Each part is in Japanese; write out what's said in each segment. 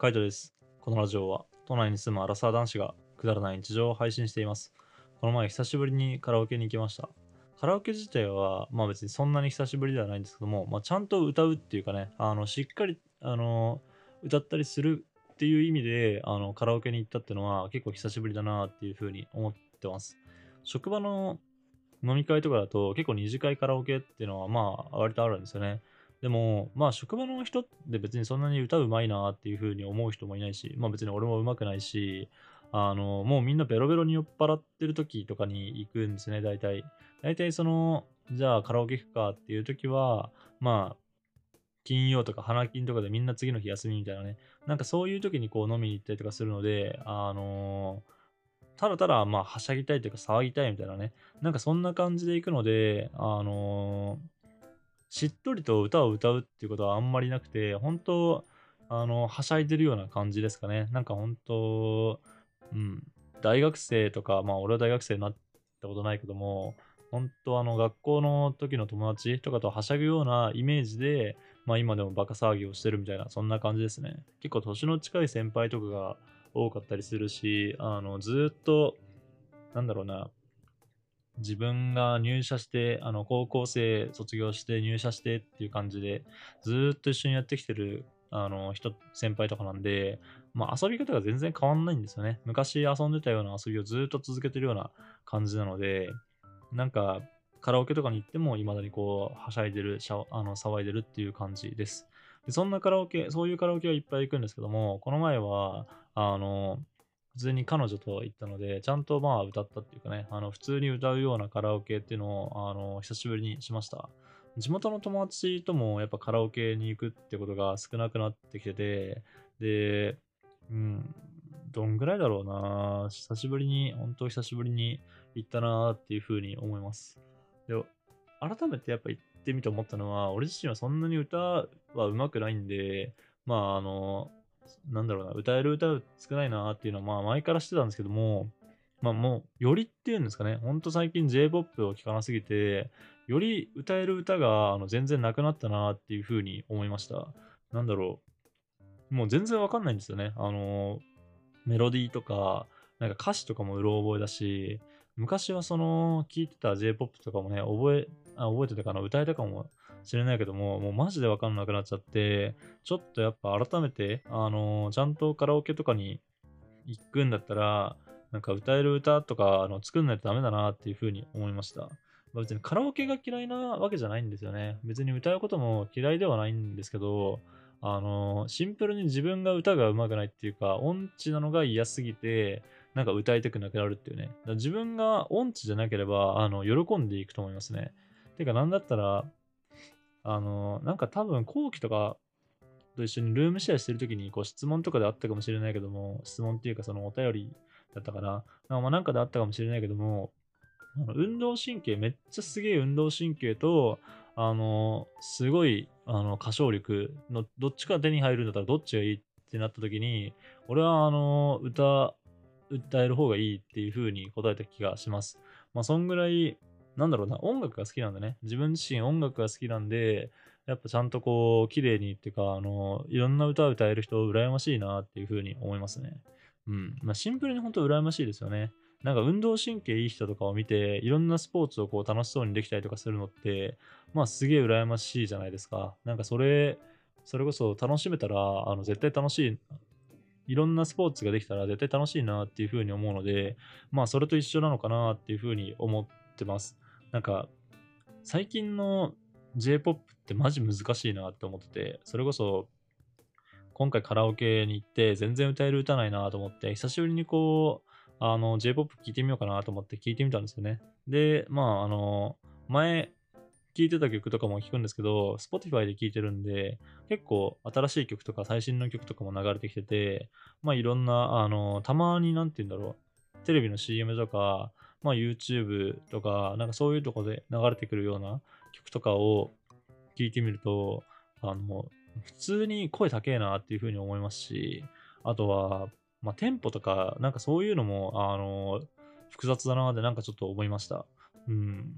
カイトです。このラジオは都内に住むアラサー男子がくだらない日常を配信しています。この前久しぶりにカラオケに行きました。カラオケ自体はまあ別にそんなに久しぶりではないんですけども、まあ、ちゃんと歌うっていうかね、あのしっかりあの歌ったりするっていう意味であのカラオケに行ったっていうのは結構久しぶりだなっていうふうに思ってます。職場の飲み会とかだと結構二次会カラオケっていうのはまあ割とあるんですよね。でも、まあ職場の人って別にそんなに歌うまいなっていう風に思う人もいないし、まあ別に俺も上手くないし、あの、もうみんなベロベロに酔っ払ってる時とかに行くんですね、大体。大体その、じゃあカラオケ行くかっていう時は、まあ、金曜とか花金とかでみんな次の日休みみたいなね、なんかそういう時にこう飲みに行ったりとかするので、あのただただまあはしゃぎたいというか騒ぎたいみたいなね、なんかそんな感じで行くので、あのしっとりと歌を歌うっていうことはあんまりなくて、本当あの、はしゃいでるような感じですかね。なんか本当うん、大学生とか、まあ俺は大学生になったことないけども、本当あの学校の時の友達とかとはしゃぐようなイメージで、まあ今でもバカ騒ぎをしてるみたいな、そんな感じですね。結構年の近い先輩とかが多かったりするし、あの、ずっと、なんだろうな、自分が入社して、あの、高校生卒業して入社してっていう感じで、ずっと一緒にやってきてる、あの、人、先輩とかなんで、まあ遊び方が全然変わんないんですよね。昔遊んでたような遊びをずっと続けてるような感じなので、なんか、カラオケとかに行っても、未だにこう、はしゃいでる、しゃあの騒いでるっていう感じです。でそんなカラオケ、そういうカラオケはいっぱい行くんですけども、この前は、あの、普通に彼女と行ったので、ちゃんとまあ歌ったっていうかね、あの普通に歌うようなカラオケっていうのを、あの、久しぶりにしました。地元の友達ともやっぱカラオケに行くってことが少なくなってきてて、で、うん、どんぐらいだろうな久しぶりに、本当久しぶりに行ったなっていうふうに思います。で、改めてやっぱ行ってみて思ったのは、俺自身はそんなに歌は上手くないんで、まああの、なんだろうな、歌える歌少ないなっていうのは、まあ前からしてたんですけども、まあもう、よりっていうんですかね、ほんと最近 J-POP を聴かなすぎて、より歌える歌があの全然なくなったなっていうふうに思いました。なんだろう。もう全然わかんないんですよね。あの、メロディーとか、なんか歌詞とかもうろ覚えだし、昔はその、聴いてた J-POP とかもね、覚え、あ覚えてたかな、歌えたかもしれないけども、もうマジでわかんなくなっちゃって、ちょっとやっぱ改めて、あのー、ちゃんとカラオケとかに行くんだったら、なんか歌える歌とかあの作んないとダメだなっていうふうに思いました。まあ、別にカラオケが嫌いなわけじゃないんですよね。別に歌うことも嫌いではないんですけど、あのー、シンプルに自分が歌が上手くないっていうか、音痴なのが嫌すぎて、なんか歌いたくなくなるっていうね。自分が音痴じゃなければ、あの、喜んでいくと思いますね。てか、なんだったら、あの、なんか多分後期とかと一緒にルームシェアしてる時にこう質問とかであったかもしれないけども、質問っていうかそのお便りだったかな。まあなんかであったかもしれないけども、あの運動神経、めっちゃすげえ運動神経と、あの、すごい、あの、歌唱力のどっちか手に入るんだったらどっちがいいってなった時に、俺はあの、歌、歌える方がいいっていう風に答えた気がします。まあそんぐらいなんだろうな、音楽が好きなんだね。自分自身音楽が好きなんで、やっぱちゃんとこう、綺麗にっていうか、あの、いろんな歌を歌える人、羨ましいなっていうふうに思いますね。うん。まあ、シンプルに本当羨ましいですよね。なんか運動神経いい人とかを見て、いろんなスポーツをこう楽しそうにできたりとかするのって、まあすげえ羨ましいじゃないですか。なんかそれ、それこそ楽しめたら、あの絶対楽しい、いろんなスポーツができたら絶対楽しいなっていうふうに思うので、まあそれと一緒なのかなっていうふうに思ってます。なんか、最近の J-POP ってマジ難しいなって思ってて、それこそ、今回カラオケに行って全然歌える歌ないなと思って、久しぶりにこう、あの、J-POP 聴いてみようかなと思って聴いてみたんですよね。で、まあ、あの、前、聴いてた曲とかも聴くんですけど、Spotify で聴いてるんで、結構新しい曲とか最新の曲とかも流れてきてて、まあいろんな、あの、たまになんて言うんだろう、テレビの CM とか、まあ、YouTube とか、なんかそういうとこで流れてくるような曲とかを聞いてみると、あの、普通に声高えなっていうふうに思いますし、あとは、まあ、テンポとか、なんかそういうのも、あの、複雑だなってなんかちょっと思いました。うん。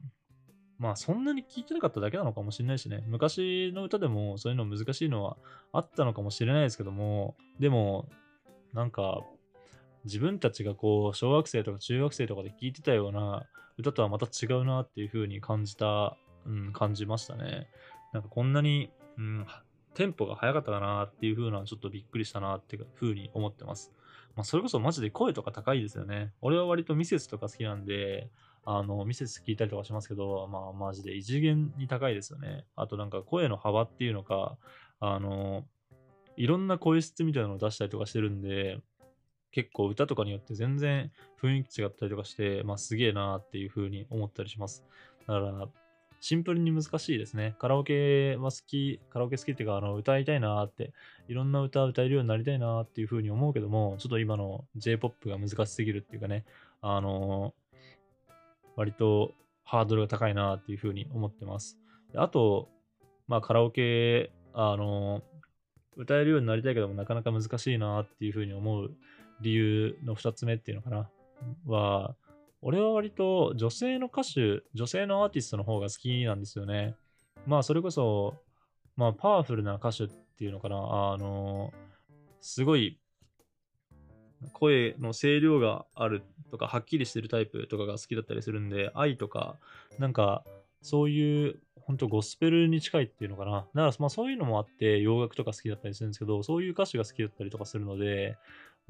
まあそんなに聞いてなかっただけなのかもしれないしね。昔の歌でもそういうの難しいのはあったのかもしれないですけども、でも、なんか、自分たちがこう、小学生とか中学生とかで聴いてたような歌とはまた違うなっていう風に感じた、うん、感じましたね。なんかこんなに、うん、テンポが速かったかなっていう風なちょっとびっくりしたなっていう風に思ってます。まあ、それこそマジで声とか高いですよね。俺は割とミセスとか好きなんで、あの、ミセス聞いたりとかしますけど、まあ、マジで異次元に高いですよね。あとなんか声の幅っていうのか、あの、いろんな声質みたいなのを出したりとかしてるんで、結構歌とかによって全然雰囲気違ったりとかして、まあすげえなーっていう風に思ったりします。だから、シンプルに難しいですね。カラオケは好き、カラオケ好きっていうか、あの、歌いたいなーって、いろんな歌歌えるようになりたいなーっていう風に思うけども、ちょっと今の J-POP が難しすぎるっていうかね、あのー、割とハードルが高いなーっていう風に思ってます。あと、まあカラオケ、あのー、歌えるようになりたいけども、なかなか難しいなーっていう風に思う理由の2つ目っていうのかな、は、俺は割と女性の歌手、女性のアーティストの方が好きなんですよね。まあそれこそ、まあパワフルな歌手っていうのかな、あの、すごい声の声量があるとか、はっきりしてるタイプとかが好きだったりするんで、愛とか、なんか、そういう、本当ゴスペルに近いっていうのかな。だから、まあそういうのもあって、洋楽とか好きだったりするんですけど、そういう歌手が好きだったりとかするので、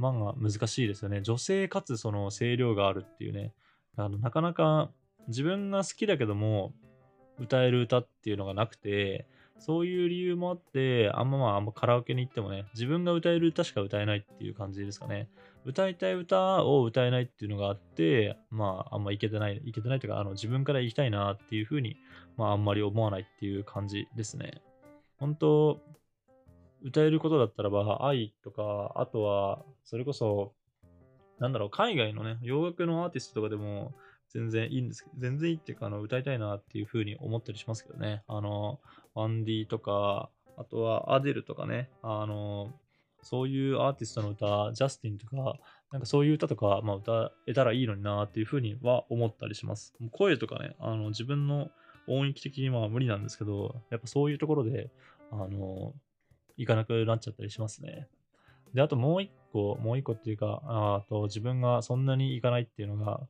漫画難しいですよね。女性かつその声量があるっていうね。あのなかなか自分が好きだけども歌える歌っていうのがなくて、そういう理由もあって、あんままあ、あんまカラオケに行ってもね、自分が歌える歌しか歌えないっていう感じですかね。歌いたい歌を歌えないっていうのがあって、まあ、あんまいけてない、いけてないというか、あの、自分から行きたいなっていうふうに、まあ、あんまり思わないっていう感じですね。本当歌えることだったらば、愛とか、あとは、それこそ、なんだろう、海外のね、洋楽のアーティストとかでも全然いいんですけど、全然いいっていうか、あの、歌いたいなっていうふうに思ったりしますけどね。あの、ワンディとか、あとはアデルとかね、あの、そういうアーティストの歌、ジャスティンとか、なんかそういう歌とか、まあ、歌えたらいいのになっていうふうには思ったりします。声とかね、あの自分の音域的には無理なんですけど、やっぱそういうところで、あの、行かなくなっちゃったりしますね。で、あともう一個、もう一個っていうか、あと自分がそんなに行かないっていうのが、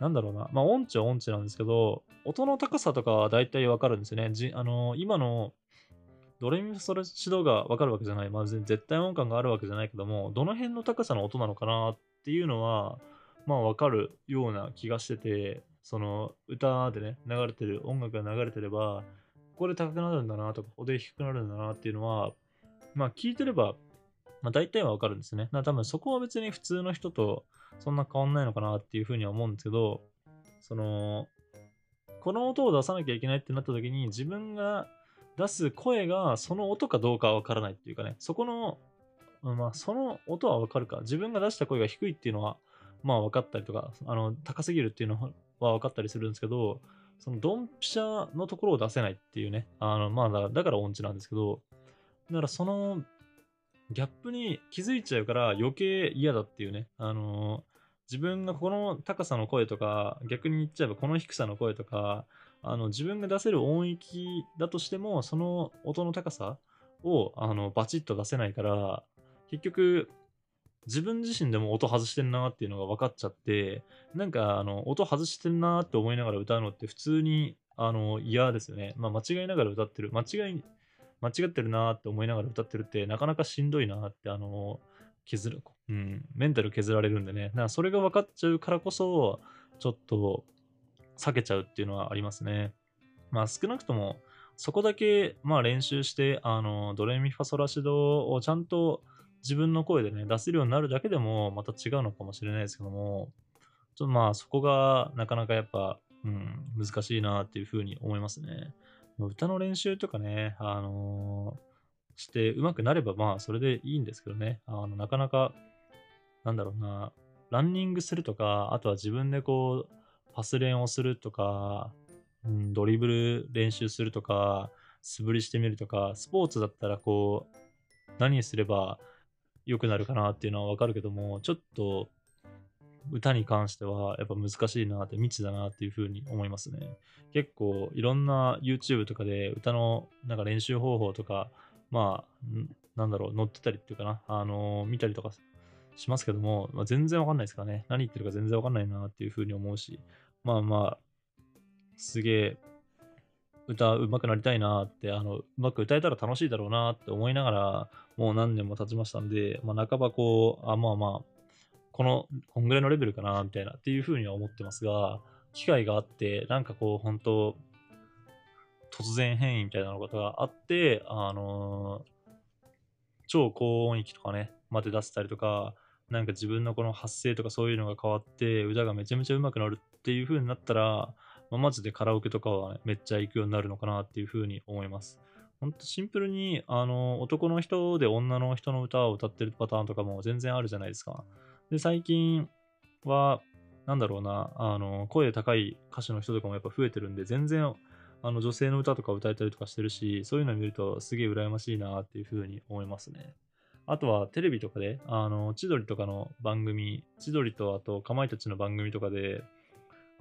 なんだろうな、まあ音痴は音痴なんですけど、音の高さとかは大体わかるんですよね。じあの今のドレミファソラシドがわかるわけじゃない。まあ絶対音感があるわけじゃないけども、どの辺の高さの音なのかなっていうのは、まあわかるような気がしてて、その歌でね、流れてる、音楽が流れてれば、ここで高くなるんだなとか、ここで低くなるんだなっていうのは、まあ聞いてれば、まあ大体はわかるんですね。だから多分そこは別に普通の人とそんな変わんないのかなっていうふうには思うんですけど、その、この音を出さなきゃいけないってなった時に自分が出す声がその音かどうかはわからないっていうかね、そこの、まあその音はわかるか。自分が出した声が低いっていうのは、まあ分かったりとか、あの、高すぎるっていうのは分かったりするんですけど、そのドンピシャのところを出せないっていうね。あの、まあだ、だから音痴なんですけど、だからそのギャップに気づいちゃうから余計嫌だっていうね。あの自分がこの高さの声とか、逆に言っちゃえばこの低さの声とか、あの自分が出せる音域だとしても、その音の高さをあのバチッと出せないから、結局自分自身でも音外してんなっていうのが分かっちゃって、なんかあの音外してんなって思いながら歌うのって普通にあの嫌ですよね。まあ間違いながら歌ってる。間違い、間違ってるなって思いながら歌ってるってなかなかしんどいなってあの削る、うん、メンタル削られるんでね。だかそれが分かっちゃうからこそ、ちょっと避けちゃうっていうのはありますね。まあ少なくともそこだけまあ練習して、あの、ドレミファソラシドをちゃんと自分の声でね、出せるようになるだけでもまた違うのかもしれないですけども、ちょっとまあそこがなかなかやっぱ、うん、難しいなっていうふうに思いますね。歌の練習とかね、あのー、して上手くなればまあそれでいいんですけどね、あのなかなか、なんだろうな、ランニングするとか、あとは自分でこう、パス練をするとか、うん、ドリブル練習するとか、素振りしてみるとか、スポーツだったらこう、何すれば良くなるかなっていうのはわかるけども、ちょっと、歌に関してはやっぱ難しいなって未知だなっていうふうに思いますね。結構いろんな YouTube とかで歌のなんか練習方法とか、まあ、なんだろう、載ってたりっていうかな、あのー、見たりとかしますけども、まあ、全然わかんないですからね。何言ってるか全然わかんないなっていうふうに思うし、まあまあ、すげえ歌うまくなりたいなって、あの、うまく歌えたら楽しいだろうなって思いながら、もう何年も経ちましたんで、まあ、半ばこう、あ、まあまあ、この、こんぐらいのレベルかな、みたいなっていうふうには思ってますが、機会があって、なんかこう、本当突然変異みたいなことがあって、あのー、超高音域とかね、まで出せたりとか、なんか自分のこの発声とかそういうのが変わって、歌がめちゃめちゃ上手くなるっていう風になったら、まあ、マジでカラオケとかは、ね、めっちゃ行くようになるのかなっていう風に思います。ほんとシンプルに、あの、男の人で女の人の歌を歌ってるパターンとかも全然あるじゃないですか。で、最近は、なんだろうな、あの、声高い歌手の人とかもやっぱ増えてるんで、全然、あの、女性の歌とか歌えたりとかしてるし、そういうの見るとすげえ羨ましいなっていう風に思いますね。あとはテレビとかで、あの、千鳥とかの番組、千鳥とあとかまいたちの番組とかで、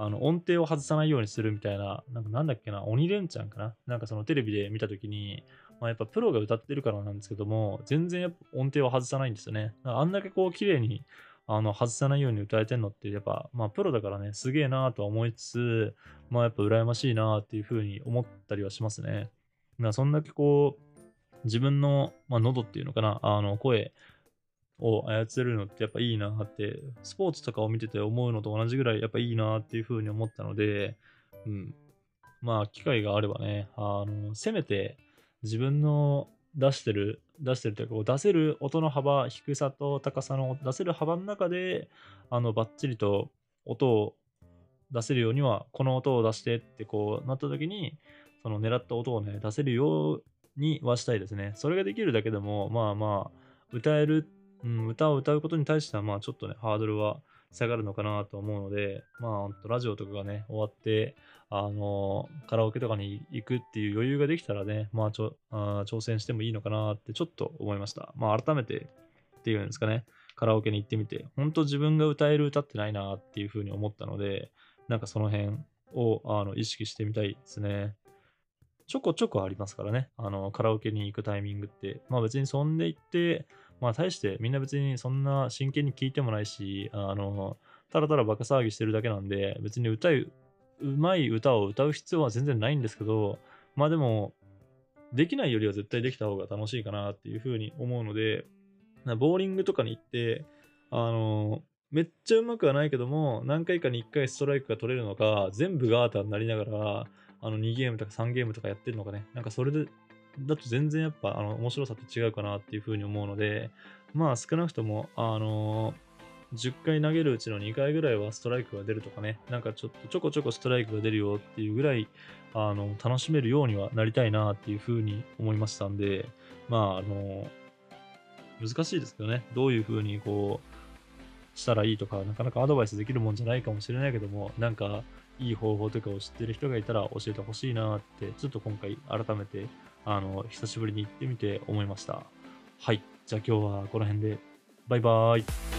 あの、音程を外さないようにするみたいな、なんかなんだっけな、鬼レンチャンかな？なんかそのテレビで見たときに、まあ、やっぱプロが歌ってるからなんですけども、全然やっぱ音程を外さないんですよね。あんだけこう綺麗にあの外さないように歌えてんのって、やっぱ、まあプロだからね、すげえなーとは思いつつ、まあやっぱ羨ましいなーっていうふうに思ったりはしますね。そんだけこう、自分の、まあ、喉っていうのかな、あの声を操るのってやっぱいいなって、スポーツとかを見てて思うのと同じぐらいやっぱいいなっていうふうに思ったので、うん。まあ、機会があればね、あの、せめて自分の出してる、出してるというか、出せる音の幅、低さと高さの出せる幅の中で、あの、バッチリと音を出せるようには、この音を出してってこうなった時に、その狙った音をね、出せるようにはしたいですね。それができるだけでも、まあまあ、歌えるうん、歌を歌うことに対しては、まあちょっとね、ハードルは下がるのかなと思うので、まあ、ラジオとかがね、終わって、あのカラオケとかに行くっていう余裕ができたらね、まあちょあ挑戦してもいいのかなってちょっと思いました。まあ改めてっていうんですかね、カラオケに行ってみて、本当自分が歌える歌ってないなっていうふうに思ったので、なんかその辺をあの意識してみたいですね。ちょこちょこありますからね、あのカラオケに行くタイミングって、まあ別にそんで行って、まあ、大してみんな別にそんな真剣に聞いてもないし、あの、ただただバカ騒ぎしてるだけなんで、別に歌う、うまい歌を歌う必要は全然ないんですけど、まあでも、できないよりは絶対できた方が楽しいかなっていうふうに思うので、ボーリングとかに行って、あの、めっちゃうまくはないけども、何回かに1回ストライクが取れるのか、全部ガーターになりながら、あの2ゲームとか3ゲームとかやってるのかね、なんかそれでだと全然やっぱあの面白さって違うかなっていうふうに思うので、まあ少なくとも、あの、10回投げるうちの2回ぐらいはストライクが出るとかね、なんかちょっとちょこちょこストライクが出るよっていうぐらい、あの、楽しめるようにはなりたいなっていうふうに思いましたんで、まあ、あの、難しいですけどね、どういうふうにこう、したらいいとか、なかなかアドバイスできるもんじゃないかもしれないけども、なんか、いい方法とかを知ってる人がいたら教えてほしいなって、ちょっと今回改めてあの、久しぶりに行ってみて思いました。はい。じゃあ今日はこの辺で、バイバーイ。